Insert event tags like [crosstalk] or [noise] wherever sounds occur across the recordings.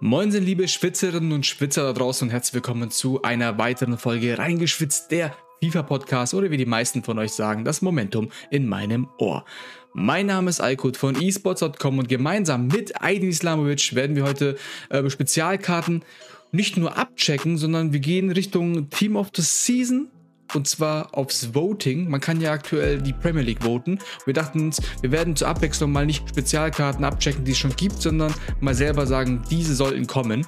Moin sind liebe Schwitzerinnen und Schwitzer da draußen und herzlich willkommen zu einer weiteren Folge Reingeschwitzt, der FIFA-Podcast oder wie die meisten von euch sagen, das Momentum in meinem Ohr. Mein Name ist Aykut von esports.com und gemeinsam mit Aydin Islamovic werden wir heute äh, Spezialkarten nicht nur abchecken, sondern wir gehen Richtung Team of the Season und zwar aufs Voting. Man kann ja aktuell die Premier League voten. Wir dachten uns, wir werden zur Abwechslung mal nicht Spezialkarten abchecken, die es schon gibt, sondern mal selber sagen, diese sollten kommen.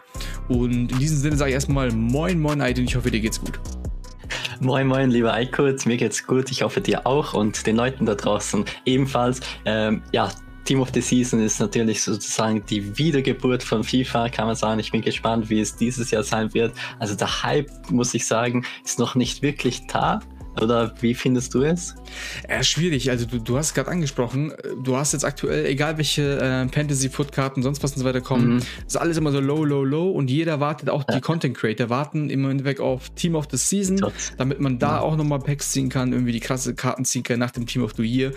Und in diesem Sinne sage ich erstmal Moin Moin Aydin, ich hoffe dir geht's gut. Moin Moin, lieber Aykut, mir geht's gut, ich hoffe dir auch und den Leuten da draußen ebenfalls. Ähm, ja, Team of the Season ist natürlich sozusagen die Wiedergeburt von FIFA, kann man sagen. Ich bin gespannt, wie es dieses Jahr sein wird. Also der Hype, muss ich sagen, ist noch nicht wirklich da. Oder wie findest du es? Ja, schwierig. Also du, du hast gerade angesprochen, du hast jetzt aktuell, egal welche äh, Fantasy-Foot-Karten, sonst was und so weiter kommen, mhm. ist alles immer so low, low, low und jeder wartet, auch ja. die Content Creator warten im Endeffekt auf Team of the Season, damit man da ja. auch nochmal Packs ziehen kann, irgendwie die krasse Karten ziehen kann nach dem Team of the Year.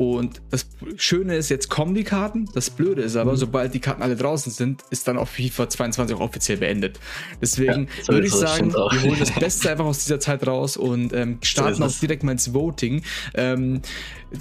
Und das Schöne ist, jetzt kommen die Karten. Das Blöde ist aber, mhm. sobald die Karten alle draußen sind, ist dann auch FIFA 22 auch offiziell beendet. Deswegen ja, würde ich sagen, wir holen das [laughs] Beste einfach aus dieser Zeit raus und ähm, starten so auch direkt mal ins Voting. Ähm,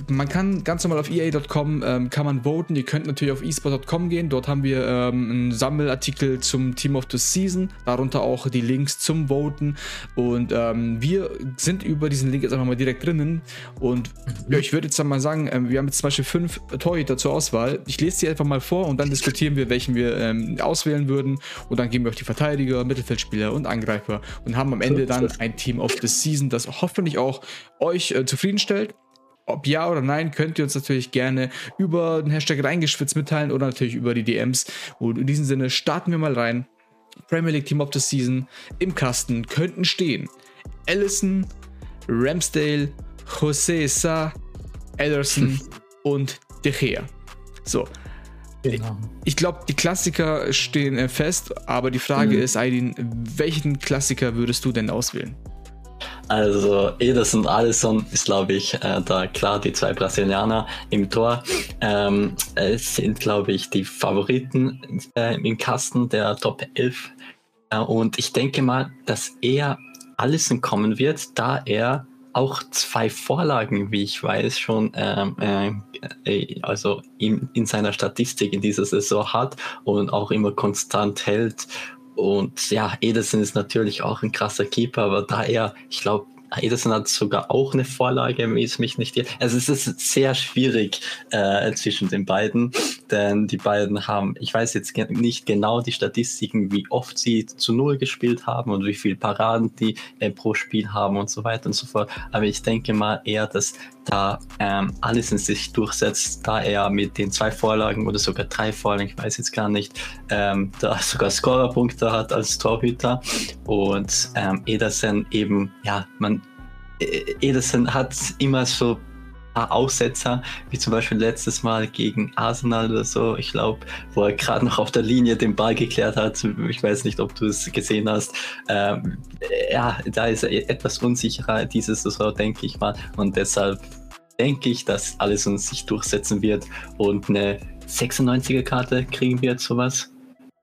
man kann ganz normal auf EA.com ähm, kann man voten. Ihr könnt natürlich auf eSport.com gehen. Dort haben wir ähm, einen Sammelartikel zum Team of the Season, darunter auch die Links zum Voten. Und ähm, wir sind über diesen Link jetzt einfach mal direkt drinnen. Und mhm. ja, ich würde jetzt dann mal sagen, ähm, wir haben jetzt zum Beispiel fünf Torhüter zur Auswahl. Ich lese die einfach mal vor und dann diskutieren wir, welchen wir ähm, auswählen würden. Und dann gehen wir auf die Verteidiger, Mittelfeldspieler und Angreifer und haben am Ende dann ein Team of the Season, das hoffentlich auch euch äh, zufriedenstellt. Ob ja oder nein, könnt ihr uns natürlich gerne über den Hashtag reingeschwitzt mitteilen oder natürlich über die DMs. Und in diesem Sinne starten wir mal rein. Premier League Team of the Season im Kasten könnten stehen Allison, Ramsdale, Jose Sa, Ederson und De Gea. So. Genau. Ich glaube, die Klassiker stehen äh, fest, aber die Frage mhm. ist, Aydin, welchen Klassiker würdest du denn auswählen? Also Ederson und Alisson ist, glaube ich, äh, da klar die zwei Brasilianer im Tor. Ähm, es sind, glaube ich, die Favoriten äh, im Kasten der Top 11. Äh, und ich denke mal, dass er Alisson kommen wird, da er auch zwei Vorlagen, wie ich weiß, schon ähm, äh, äh, also in, in seiner Statistik in dieser Saison hat und auch immer konstant hält und ja, Ederson ist natürlich auch ein krasser Keeper, aber da er, ich glaube, Ederson hat sogar auch eine Vorlage, wie es mich nicht. Also es ist sehr schwierig äh, zwischen den beiden, denn die beiden haben, ich weiß jetzt nicht genau die Statistiken, wie oft sie zu Null gespielt haben und wie viel Paraden die äh, pro Spiel haben und so weiter und so fort. Aber ich denke mal eher, dass da ähm, alles in sich durchsetzt, da er mit den zwei Vorlagen oder sogar drei Vorlagen, ich weiß jetzt gar nicht, ähm, da sogar Scorerpunkte hat als Torhüter und ähm, Ederson eben, ja, man, äh, Ederson hat immer so paar Aussetzer, wie zum Beispiel letztes Mal gegen Arsenal oder so, ich glaube, wo er gerade noch auf der Linie den Ball geklärt hat. Ich weiß nicht, ob du es gesehen hast. Ähm, ja, da ist er etwas unsicherer diese Saison, denke ich mal. Und deshalb denke ich, dass alles uns sich durchsetzen wird und eine 96er Karte kriegen wird, sowas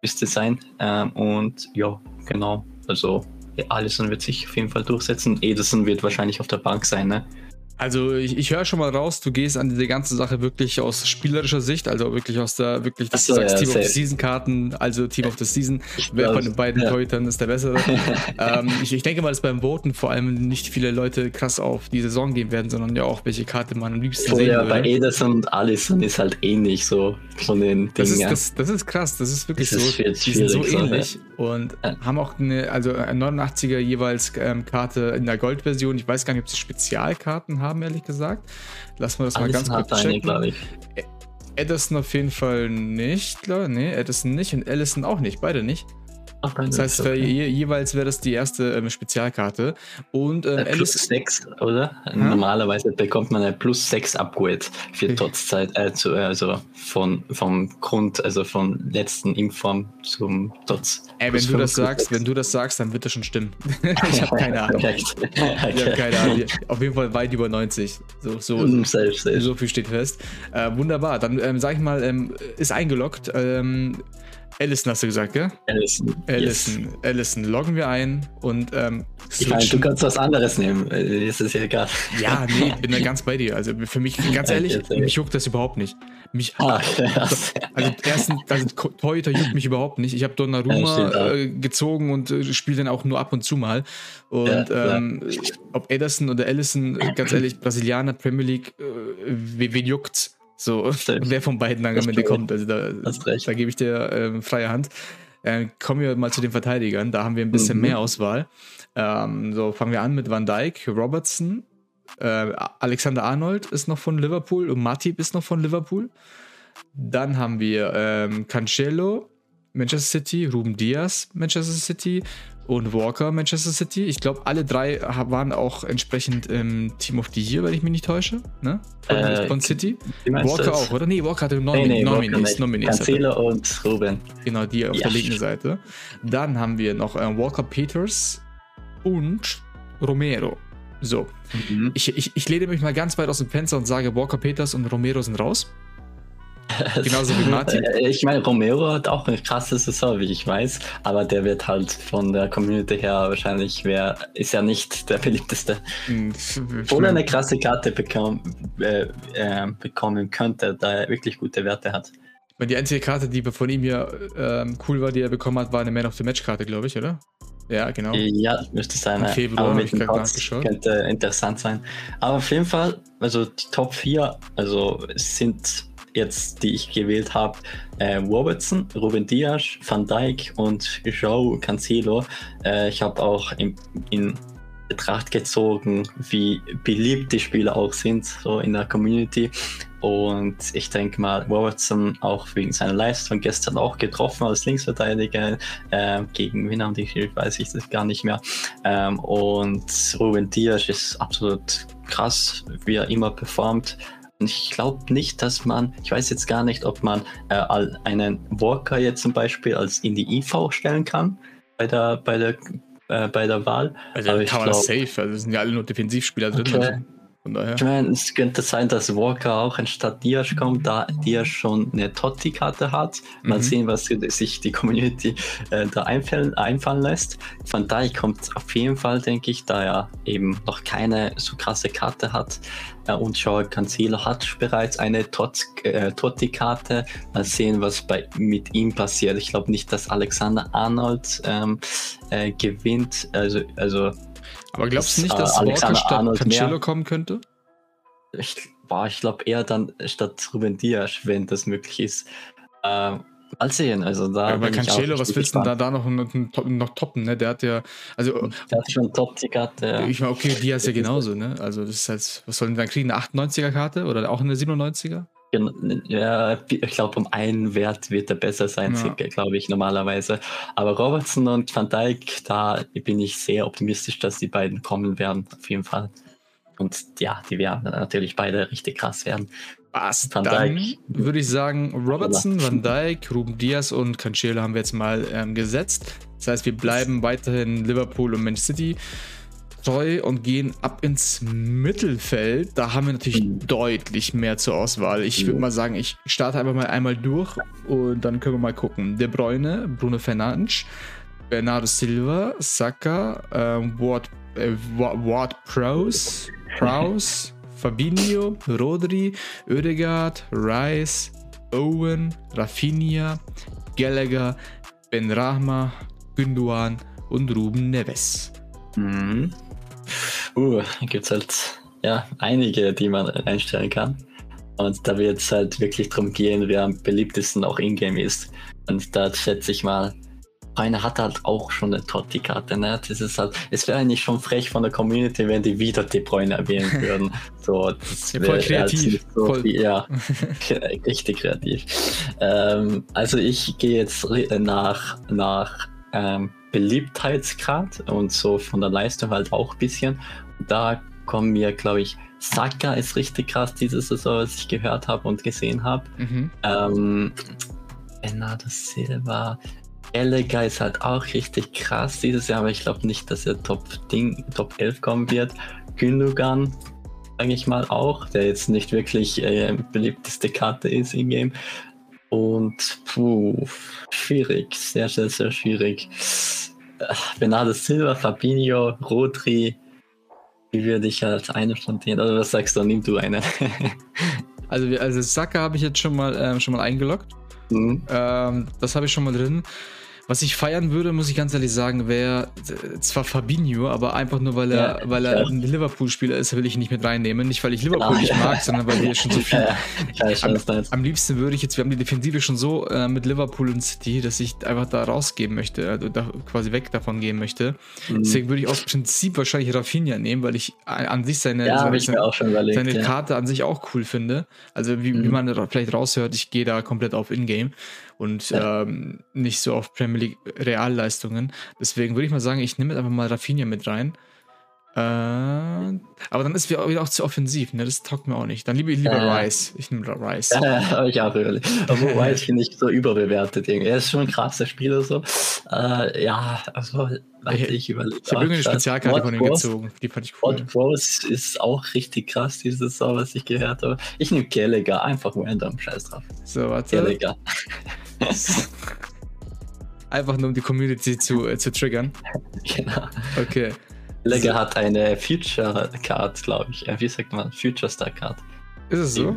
müsste sein. Ähm, und ja, genau, also Allison wird sich auf jeden Fall durchsetzen. Ederson wird wahrscheinlich auf der Bank sein, ne? Also ich, ich höre schon mal raus, du gehst an diese ganze Sache wirklich aus spielerischer Sicht, also wirklich aus der, wirklich, dass so, du sagst, ja, Team safe. of the Season Karten, also Team of the Season, wer von den beiden ja. Torhütern ist der bessere. [laughs] ähm, ich, ich denke mal, dass beim Voten vor allem nicht viele Leute krass auf die Saison gehen werden, sondern ja auch, welche Karte man am liebsten oh, sehen ja, würde. bei Ederson und Alisson ist halt ähnlich so von den das Dingen. Ist, das, das, ist krass, das ist wirklich das so, ist die sind so ähnlich so, und ja. haben auch eine, also 89er jeweils ähm, Karte in der Goldversion, ich weiß gar nicht, ob sie Spezialkarten haben ehrlich gesagt. Lassen wir das mal ganz kurz checken. glaube ich. Edison auf jeden Fall nicht, glaube Nee, Edison nicht und Allison auch nicht, beide nicht. Das heißt, okay. je, jeweils wäre das die erste ähm, Spezialkarte. Und ähm, plus 6, oder? Hm? Normalerweise bekommt man ein plus 6 Upgrade für Totzeit, äh, zu, also von, vom Grund, also vom letzten Inform zum Tots. Ey, wenn du das sagst, 6. wenn du das sagst, dann wird das schon stimmen. [laughs] ich habe keine Ahnung. okay. Ich habe keine Ahnung. Auf jeden Fall weit über 90. So, so, [laughs] safe, safe. so viel steht fest. Äh, wunderbar. Dann ähm, sag ich mal, ähm, ist eingeloggt. Ähm, Allison hast du gesagt, gell? Allison. Allison. Yes. Allison. Loggen wir ein und ähm, ich meine, du kannst was anderes nehmen. Äh, ist es ja egal. Ja, nee, bin da [laughs] ganz bei dir. Also für mich, ganz ehrlich, mich juckt das überhaupt nicht. Mich, Ach, also, [laughs] also erstens, also Torhüter juckt mich überhaupt nicht. Ich habe Donnarumma ja, äh, gezogen und äh, spiele dann auch nur ab und zu mal. Und ja, ähm, ob Ederson oder Allison, ganz ehrlich, Brasilianer, Premier League, äh, wen juckt's? So, wer von beiden dann am Ende kommt. Also da, da gebe ich dir äh, freie Hand. Äh, kommen wir mal zu den Verteidigern. Da haben wir ein bisschen mhm. mehr Auswahl. Ähm, so, fangen wir an mit Van Dijk, Robertson, äh, Alexander Arnold ist noch von Liverpool und Matip ist noch von Liverpool. Dann haben wir ähm, Cancelo, Manchester City, Ruben Diaz, Manchester City, und Walker Manchester City. Ich glaube, alle drei waren auch entsprechend im Team of the Year, wenn ich mich nicht täusche. Ne? Von, äh, von City. Walker auch, oder? Nee, Walker hatte Nom nee, nee, Nominees. Nominees Cancelo und Ruben. Genau, die auf ja. der linken Seite. Dann haben wir noch äh, Walker Peters und Romero. So, mhm. ich, ich, ich lehne mich mal ganz weit aus dem Fenster und sage, Walker Peters und Romero sind raus. [laughs] Genauso wie Martin. Äh, ich meine, Romero hat auch eine krasse Saison, wie ich weiß, aber der wird halt von der Community her wahrscheinlich, wer ist ja nicht der [laughs] beliebteste. Hm, Oder eine krasse Karte bekommen, äh, äh, bekommen könnte, da er wirklich gute Werte hat. Die einzige Karte, die von ihm hier ähm, cool war, die er bekommen hat, war eine Man of the Match Karte, glaube ich, oder? Ja, genau. Ja, müsste sein. Im Februar ich gerade nachgeschaut. Könnte interessant sein. Aber auf jeden Fall, also die Top 4, also sind jetzt, die ich gewählt habe, äh, Robertson, Ruben Diaz, Van Dijk und Joe Cancelo. Äh, ich habe auch in, in Betracht gezogen, wie beliebt die Spieler auch sind, so in der Community. Und ich denke mal, Robertson auch wegen seiner Leistung gestern auch getroffen als Linksverteidiger. Äh, gegen wen haben die gespielt, weiß ich das gar nicht mehr. Ähm, und Ruben Diaz ist absolut krass, wie er immer performt. Ich glaube nicht, dass man, ich weiß jetzt gar nicht, ob man äh, einen Walker jetzt zum Beispiel als in die IV stellen kann bei der, bei der, äh, bei der Wahl. Also Aber kann man glaub, safe, also sind ja alle nur Defensivspieler drin. Okay. Also. Von daher. Ich meine, es könnte sein, dass Walker auch anstatt Diaz kommt, da Diaz schon eine Totti-Karte hat. Mal mhm. sehen, was sich die Community äh, da einfallen, einfallen lässt. Von daher kommt auf jeden Fall, denke ich, da er eben noch keine so krasse Karte hat. Äh, und Joao Cancelo hat bereits eine Tot, äh, Totti-Karte. Mal sehen, was bei, mit ihm passiert. Ich glaube nicht, dass Alexander Arnold ähm, äh, gewinnt. Also, also aber glaubst du nicht, dass äh, Walker statt Cancelo kommen könnte? Ich, ich glaube eher dann statt Ruben Diaz, wenn das möglich ist. Ähm, Mal sehen, also da. Ja, bei Cancelo, was willst du da, da noch, noch toppen, ne? Der hat ja. Also, der hat schon Top-Karte. Ja. Ich meine, okay, Diaz ja [laughs] genauso, ne? Also, das ist halt, was sollen wir dann kriegen? Eine 98er-Karte oder auch eine 97er? Ja, ich glaube, um einen Wert wird er besser sein, ja. glaube ich, normalerweise. Aber Robertson und Van Dijk, da bin ich sehr optimistisch, dass die beiden kommen werden, auf jeden Fall. Und ja, die werden natürlich beide richtig krass werden. Was? Van Dann würde ich sagen, Robertson, Van Dijk, Ruben Diaz und Cancelo haben wir jetzt mal ähm, gesetzt. Das heißt, wir bleiben weiterhin Liverpool und Manchester City treu und gehen ab ins Mittelfeld. Da haben wir natürlich mhm. deutlich mehr zur Auswahl. Ich würde mal sagen, ich starte einfach mal einmal durch und dann können wir mal gucken. De Bruyne, Bruno Fernandes, Bernardo Silva, Saka, äh, Ward, äh, Ward Prowse, Prowse [laughs] Fabinho, Rodri, Oedegaard, Rice, Owen, Rafinha, Gallagher, Ben Rahma, Günduan und Ruben Neves. Mhm. Uh, gibt es halt ja, einige, die man einstellen kann. Und da wird es halt wirklich darum gehen, wer am beliebtesten auch in-game ist. Und da schätze ich mal, einer hat halt auch schon eine Totti-Karte. Ne? Das ist halt, es wäre eigentlich schon frech von der Community, wenn die wieder De Bruyne erwähnen [laughs] würden. So, das ja, voll kreativ. So voll. Viel, ja, [laughs] [laughs] richtig kreativ. Ähm, also ich gehe jetzt nach, nach ähm, Beliebtheitsgrad und so von der Leistung halt auch ein bisschen. Da kommen mir, glaube ich, Saka ist richtig krass diese Saison, was ich gehört habe und gesehen habe. Mhm. Ähm, Bernardo Silva, Gallagher ist halt auch richtig krass dieses Jahr, aber ich glaube nicht, dass er Top, Ding, Top 11 kommen wird. Gündogan, sage ich mal auch, der jetzt nicht wirklich äh, beliebteste Karte ist im Game. Und puh, schwierig, sehr, sehr, sehr schwierig. Äh, Bernardo Silva, Fabinho, Rodri, wie würde ich als eine von denen, oder was sagst du, nimm du eine. [laughs] also, also Saka habe ich jetzt schon mal, ähm, schon mal eingeloggt. Mhm. Ähm, das habe ich schon mal drin. Was ich feiern würde, muss ich ganz ehrlich sagen, wäre zwar Fabinho, aber einfach nur, weil er, ja, weil er ja. ein Liverpool-Spieler ist, will ich ihn nicht mit reinnehmen. Nicht, weil ich Liverpool genau, nicht ja. mag, sondern weil wir schon so viel. [laughs] am, am, liebsten würde ich jetzt, wir haben die Defensive schon so äh, mit Liverpool und City, dass ich einfach da rausgeben möchte, also da quasi weg davon gehen möchte. Mhm. Deswegen würde ich aus Prinzip wahrscheinlich Rafinha nehmen, weil ich an sich seine, seine, überlegt, seine Karte an sich auch cool finde. Also wie, mhm. wie man vielleicht raushört, ich gehe da komplett auf Ingame und ähm, nicht so auf Premier League Realleistungen. Deswegen würde ich mal sagen, ich nehme einfach mal Rafinha mit rein. Äh, aber dann ist wieder auch zu offensiv, ne? Das taugt mir auch nicht. Dann liebe ich lieber äh, Rice. Ich nehme Rice. Ja, [laughs] ich auch ehrlich. Aber [laughs] Rice finde ich so überbewertet. Irgendwie. Er ist schon ein krasser Spieler so. Äh, ja, also ich, ich überlege. Ich habe irgendeine Spezialkarte von ihm gezogen. Die fand ich cool. Odd Rose ist auch richtig krass, dieses Saison, was ich gehört habe. Ich nehme Gallagher, einfach random. Scheiß drauf. So, warte. Gallagher. [laughs] Einfach nur um die Community zu, äh, zu triggern. [laughs] Genau. Okay. Legger so. hat eine Future Card, glaube ich. Wie sagt man? Future Star Card. Ist es so?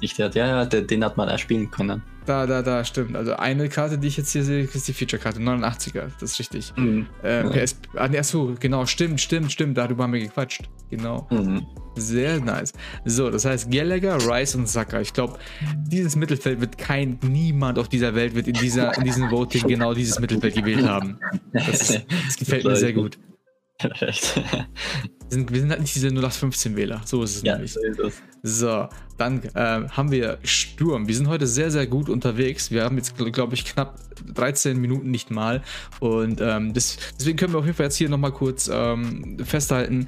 Nicht ja, ja, den hat man erspielen können. Da, da, da, stimmt. Also eine Karte, die ich jetzt hier sehe, ist die Feature-Karte, 89er, das ist richtig. Mhm. Äh, ja. PS, ah, achso, genau, stimmt, stimmt, stimmt, darüber haben wir gequatscht. Genau. Mhm. Sehr nice. So, das heißt Gallagher, Rice und Saka. Ich glaube, dieses Mittelfeld wird kein, niemand auf dieser Welt wird in, dieser, in diesem Voting genau dieses Mittelfeld gewählt haben. Das, ist, das gefällt mir sehr gut. [laughs] Wir, sind, wir sind halt nicht diese 0815-Wähler. So ist es ja, nämlich. So, ist es. So dann äh, haben wir Sturm. Wir sind heute sehr, sehr gut unterwegs. Wir haben jetzt, glaube ich, knapp 13 Minuten nicht mal. Und ähm, das, deswegen können wir auf jeden Fall jetzt hier nochmal kurz ähm, festhalten,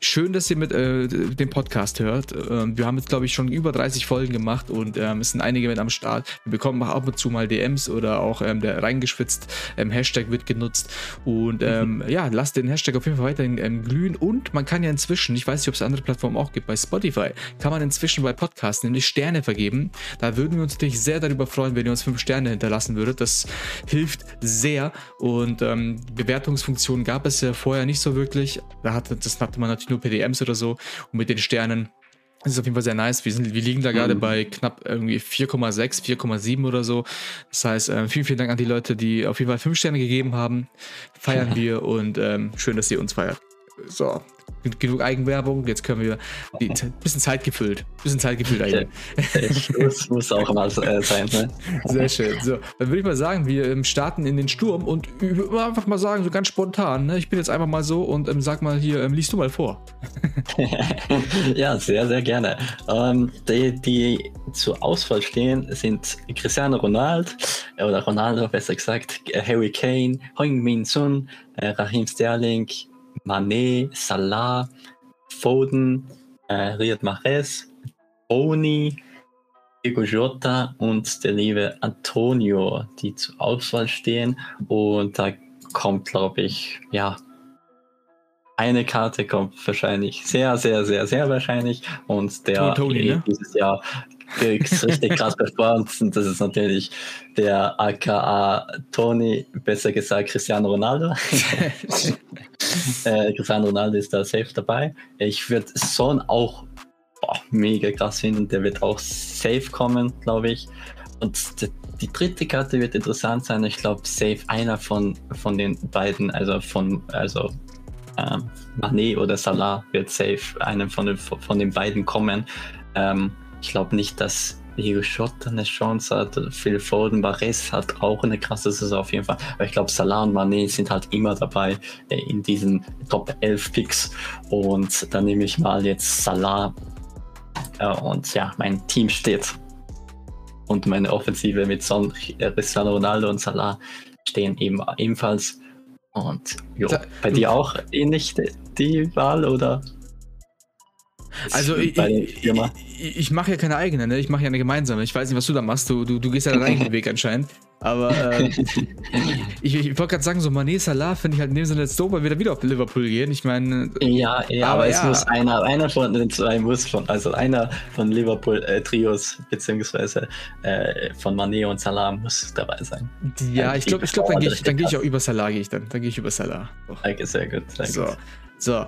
Schön, dass ihr mit äh, dem Podcast hört. Ähm, wir haben jetzt, glaube ich, schon über 30 Folgen gemacht und ähm, es sind einige mit am Start. Wir bekommen auch ab und zu mal DMs oder auch ähm, der reingeschwitzt ähm, Hashtag wird genutzt. Und ähm, mhm. ja, lasst den Hashtag auf jeden Fall weiterhin ähm, glühen. Und man kann ja inzwischen, ich weiß nicht, ob es andere Plattformen auch gibt, bei Spotify kann man inzwischen bei Podcasts nämlich Sterne vergeben. Da würden wir uns natürlich sehr darüber freuen, wenn ihr uns fünf Sterne hinterlassen würdet. Das hilft sehr. Und Bewertungsfunktionen gab es ja vorher nicht so wirklich. Da hatte, das hatte man natürlich nur PDMs oder so. Und mit den Sternen das ist auf jeden Fall sehr nice. Wir, sind, wir liegen da gerade mhm. bei knapp irgendwie 4,6, 4,7 oder so. Das heißt, äh, vielen, vielen Dank an die Leute, die auf jeden Fall fünf Sterne gegeben haben. Feiern [laughs] wir und ähm, schön, dass ihr uns feiert. So, genug Eigenwerbung, jetzt können wir ein bisschen Zeit gefüllt. Bisschen Zeit gefüllt eigentlich. Das muss auch mal äh, sein, ne? Sehr schön. So, dann würde ich mal sagen, wir ähm, starten in den Sturm und einfach mal sagen, so ganz spontan, ne? Ich bin jetzt einfach mal so und ähm, sag mal hier, ähm, liest du mal vor. [laughs] ja, sehr, sehr gerne. Ähm, die, die zur Auswahl stehen, sind Cristiano Ronaldo, äh, oder Ronaldo besser gesagt, Harry Kane, Heung Min Sun, äh, Raheem Sterling, Mané, Salah, Foden, äh, Riyad Mahrez, Boni, Diego Jota und der liebe Antonio, die zur Auswahl stehen. Und da kommt, glaube ich, ja, eine Karte kommt wahrscheinlich sehr, sehr, sehr, sehr wahrscheinlich. Und der Tony, ne? dieses Jahr richtig krass [laughs] performt. Und das ist natürlich der aka Tony, besser gesagt Cristiano Ronaldo. [laughs] äh, Cristiano Ronaldo ist da safe dabei. Ich würde Son auch boah, mega krass finden. Der wird auch safe kommen, glaube ich. Und die, die dritte Karte wird interessant sein. Ich glaube, safe einer von, von den beiden, also von, also ähm, Mané oder Salah wird safe einem von den, von den beiden kommen. Ähm, ich glaube nicht, dass Diego Schotter eine Chance hat. Phil Foden, Barres hat auch eine krasse Saison auf jeden Fall. Aber ich glaube, Salah und Mané sind halt immer dabei äh, in diesen Top 11 Picks. Und dann nehme ich mal jetzt Salah. Äh, und ja, mein Team steht. Und meine Offensive mit Son, Cristiano Ronaldo und Salah stehen eben ebenfalls. Und jo, bei dir auch ähnlich die Wahl oder? Also ich, ich, ich mache ja keine eigene, ne? ich mache ja eine gemeinsame. Ich weiß nicht, was du da machst. Du, du, du gehst ja deinen [laughs] eigenen Weg anscheinend. Aber ähm, [laughs] ich, ich wollte gerade sagen, so Mané Salah finde ich halt in dem Sinne jetzt doof, weil wir da wieder auf Liverpool gehen. Ich meine. Ja, ja, aber, aber es muss einer, einer von den zwei muss von, also einer von Liverpool äh, Trios, beziehungsweise äh, von Mané und Salah muss dabei sein. Ja, ich glaube, ich glaube, dann gehe ich, geh ich auch über Salah, gehe ich dann. Dann gehe ich über Salah. Danke, sehr gut. Sehr so. Gut. So,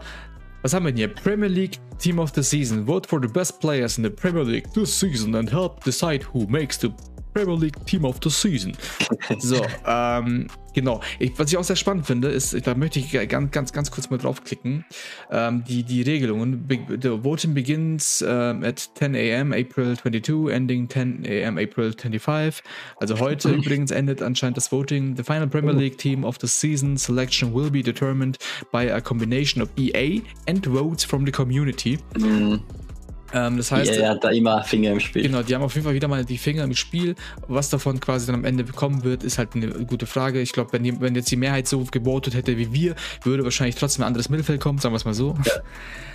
was haben wir hier? Premier League Team of the Season. Vote for the best players in the Premier League this season and help decide who makes the Premier League Team of the Season. [laughs] So, ähm, genau. Ich, was ich auch sehr spannend finde, ist, da möchte ich ganz, ganz, ganz kurz mal draufklicken. Ähm, die, die Regelungen. The voting begins um, at 10 a.m. April 22, ending 10 a.m. April 25. Also heute [laughs] übrigens endet anscheinend das Voting. The final Premier League Team of the Season selection will be determined by a combination of EA and votes from the community. Mhm. Ähm, das heißt, er hat da immer Finger im Spiel. Genau, die haben auf jeden Fall wieder mal die Finger im Spiel. Was davon quasi dann am Ende bekommen wird, ist halt eine gute Frage. Ich glaube, wenn, wenn jetzt die Mehrheit so gebotet hätte wie wir, würde wahrscheinlich trotzdem ein anderes Mittelfeld kommen, sagen wir es mal so. Ja,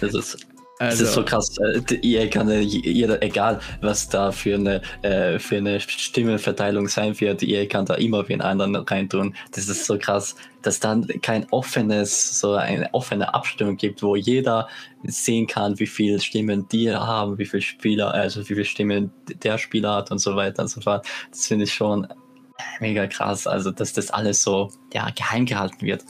das ist also. Das ist so krass. EA äh, kann jeder, egal was da für eine, äh, für eine Stimmenverteilung sein wird, EA kann da immer wen anderen reintun. Das ist so krass, dass dann kein offenes, so eine offene Abstimmung gibt, wo jeder sehen kann, wie viele Stimmen die haben, wie viele Spieler, also wie viele Stimmen der Spieler hat und so weiter und so fort. Das finde ich schon mega krass. Also, dass das alles so ja, geheim gehalten wird.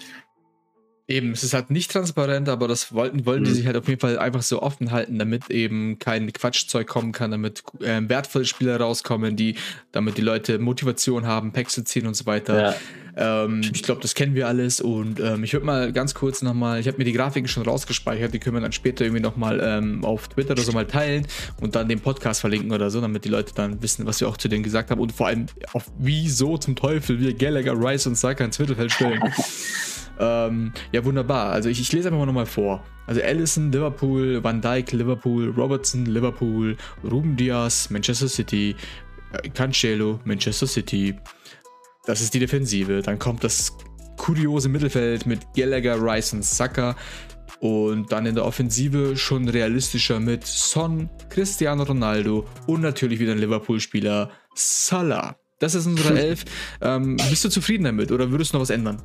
Eben, es ist halt nicht transparent, aber das wollten, wollten mhm. die sich halt auf jeden Fall einfach so offen halten, damit eben kein Quatschzeug kommen kann, damit äh, wertvolle Spieler rauskommen, die, damit die Leute Motivation haben, Packs zu ziehen und so weiter. Ja. Ähm, ich glaube, das kennen wir alles und ähm, ich würde mal ganz kurz nochmal, ich habe mir die Grafiken schon rausgespeichert, die können wir dann später irgendwie nochmal ähm, auf Twitter oder so mal teilen und dann den Podcast verlinken oder so, damit die Leute dann wissen, was wir auch zu denen gesagt haben und vor allem auf wieso zum Teufel wir Gallagher, Rice und Saka ins Mittelfeld stellen. [laughs] Ähm, ja, wunderbar. Also ich, ich lese einfach mal nochmal vor. Also Allison, Liverpool, Van Dijk, Liverpool, Robertson, Liverpool, Ruben Diaz, Manchester City, äh, Cancelo, Manchester City. Das ist die Defensive. Dann kommt das kuriose Mittelfeld mit Gallagher, Rice und Saka. Und dann in der Offensive schon realistischer mit Son, Cristiano Ronaldo und natürlich wieder ein Liverpool-Spieler Salah. Das ist unsere [laughs] Elf. Ähm, bist du zufrieden damit oder würdest du noch was ändern?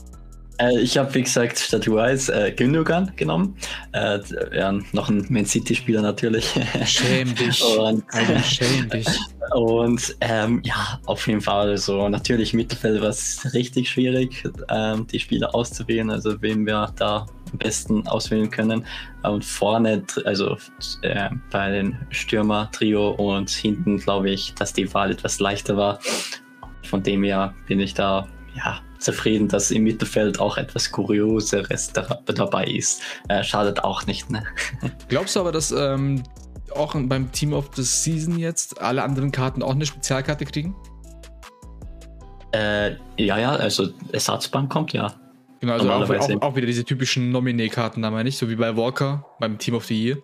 Äh, ich habe, wie gesagt, statt Rice äh, Gündogan genommen. Äh, ja, noch ein Man City-Spieler natürlich. Schäm [laughs] dich. und, also, schäm dich. [laughs] Und ähm, ja, auf jeden Fall. Also natürlich Mittelfeld war es richtig schwierig, ähm, die Spieler auszuwählen, also wen wir da am besten auswählen können. Und vorne, also äh, bei den Stürmer-Trio und hinten glaube ich, dass die Wahl etwas leichter war. Von dem her bin ich da ja, zufrieden, dass im Mittelfeld auch etwas Kurioseres da, dabei ist. Äh, schadet auch nicht. Ne? [laughs] Glaubst du aber, dass ähm, auch beim Team of the Season jetzt alle anderen Karten auch eine Spezialkarte kriegen? Äh, ja, ja, also Ersatzbank kommt, ja. Genau, also auch, auch, auch, wieder diese typischen Nominee-Karten, da meine ich, so wie bei Walker beim Team of the Year.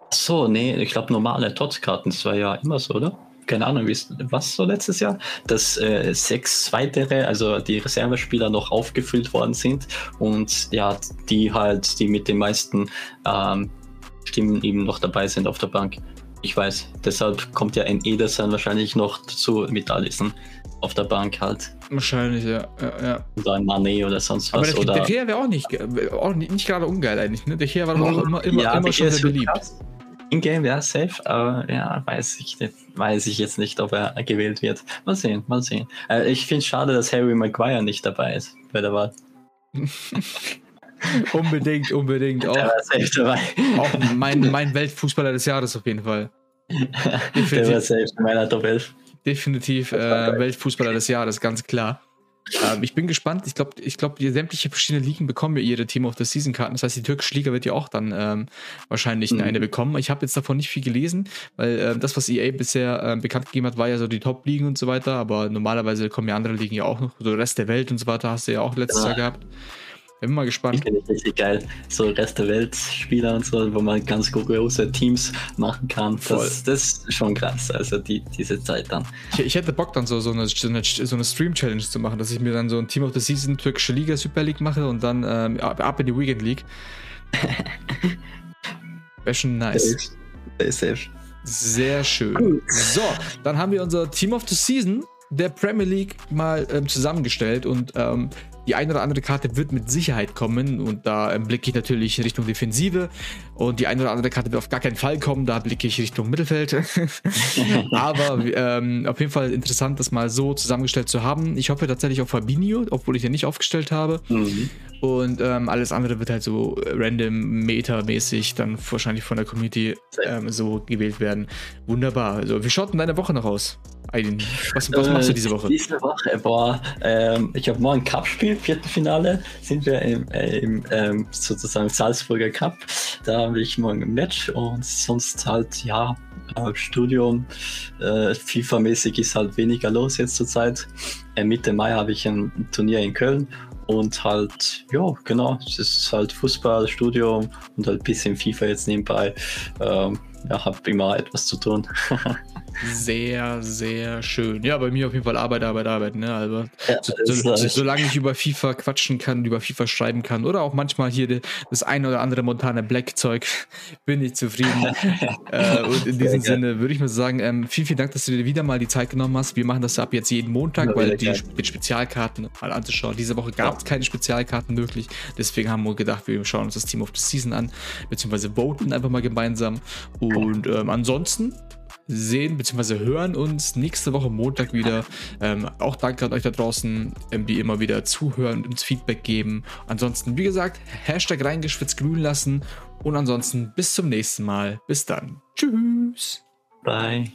Ach so, nee, ich glaube normale Tots-Karten, das war ja immer so, oder? Keine Ahnung, wie was so letztes Jahr, dass äh, sechs weitere, also die Reservespieler noch aufgefüllt worden sind und ja, die halt, die mit den meisten ähm, Stimmen eben noch dabei sind auf der Bank. Ich weiß, deshalb kommt ja ein Ederson wahrscheinlich noch dazu mit Allison auf der Bank halt. Wahrscheinlich, ja. ja, ja. Oder ein Mané oder sonst was. Aber der, der wäre auch nicht, auch nicht, nicht gerade ungeil eigentlich. Ne? Der Her war auch immer, immer, ja, immer schon sehr beliebt. Krass. In-game, ja, safe, aber ja, weiß ich, nicht, weiß ich jetzt nicht, ob er gewählt wird. Mal sehen, mal sehen. Äh, ich finde es schade, dass Harry Maguire nicht dabei ist bei der Wahl. [laughs] unbedingt, unbedingt. Auch, auch mein, mein Weltfußballer des Jahres auf jeden Fall. Definitiv, [laughs] der war safe in meiner Top 11. Definitiv äh, Weltfußballer des Jahres, ganz klar. Ähm, ich bin gespannt. Ich glaube, ich glaub, sämtliche verschiedene Ligen bekommen ja ihre Team of the Season Karten. Das heißt, die türkische Liga wird ja auch dann ähm, wahrscheinlich mhm. eine bekommen. Ich habe jetzt davon nicht viel gelesen, weil äh, das, was EA bisher äh, bekannt gegeben hat, war ja so die Top-Ligen und so weiter. Aber normalerweise kommen ja andere Ligen ja auch noch. So Rest der Welt und so weiter hast du ja auch letztes ja. Jahr gehabt. Bin mal gespannt. Finde ich richtig geil. So Rest der Welt Spieler und so, wo man ganz große Teams machen kann. Das, das ist schon krass. Also die, diese Zeit dann. Ich, ich hätte Bock dann so, so eine, so eine, so eine Stream-Challenge zu machen, dass ich mir dann so ein Team of the Season türkische Liga Super League mache und dann ähm, ab in die Weekend League. [laughs] Wäre schon nice. Safe. Sehr schön. So, dann haben wir unser Team of the Season der Premier League mal ähm, zusammengestellt und ähm, die eine oder andere Karte wird mit Sicherheit kommen und da ähm, blicke ich natürlich Richtung Defensive und die eine oder andere Karte wird auf gar keinen Fall kommen, da blicke ich Richtung Mittelfeld. [laughs] Aber ähm, auf jeden Fall interessant, das mal so zusammengestellt zu haben. Ich hoffe tatsächlich auf Fabinho, obwohl ich den nicht aufgestellt habe. Mhm. Und ähm, alles andere wird halt so random, meta-mäßig dann wahrscheinlich von der Community ähm, so gewählt werden. Wunderbar. Also, wie schaut denn deine Woche noch aus? Aydin, was, was machst du diese Woche? Diese Woche, boah, ähm, ich habe morgen Cup-Spiel, Viertelfinale, sind wir im, äh, im ähm, sozusagen Salzburger Cup. Da habe ich morgen ein Match und sonst halt, ja, äh, Studium, äh, FIFA-mäßig ist halt weniger los jetzt zurzeit. Äh, Mitte Mai habe ich ein Turnier in Köln und halt, ja, genau, es ist halt Fußball, Studium und halt ein bisschen FIFA jetzt nebenbei. Ähm, ja, habe immer etwas zu tun. [laughs] sehr, sehr schön. Ja, bei mir auf jeden Fall Arbeit, Arbeit, Arbeit. Ne? Also, ja, so, so, so, solange ich über FIFA quatschen kann, über FIFA schreiben kann oder auch manchmal hier das ein oder andere Montana Black Zeug, [laughs] bin ich zufrieden. [laughs] äh, und in diesem Sinne würde ich mal sagen, ähm, vielen, vielen Dank, dass du dir wieder mal die Zeit genommen hast. Wir machen das ab jetzt jeden Montag, ja, weil die mit Spezialkarten mal anzuschauen. Diese Woche gab es keine Spezialkarten möglich. Deswegen haben wir gedacht, wir schauen uns das Team of the Season an, beziehungsweise voten einfach mal gemeinsam. Und ähm, ansonsten sehen bzw. hören uns nächste Woche Montag wieder. Ähm, auch danke an euch da draußen, ähm, die immer wieder zuhören und uns Feedback geben. Ansonsten, wie gesagt, Hashtag reingeschwitzt glühen lassen. Und ansonsten bis zum nächsten Mal. Bis dann. Tschüss. Bye.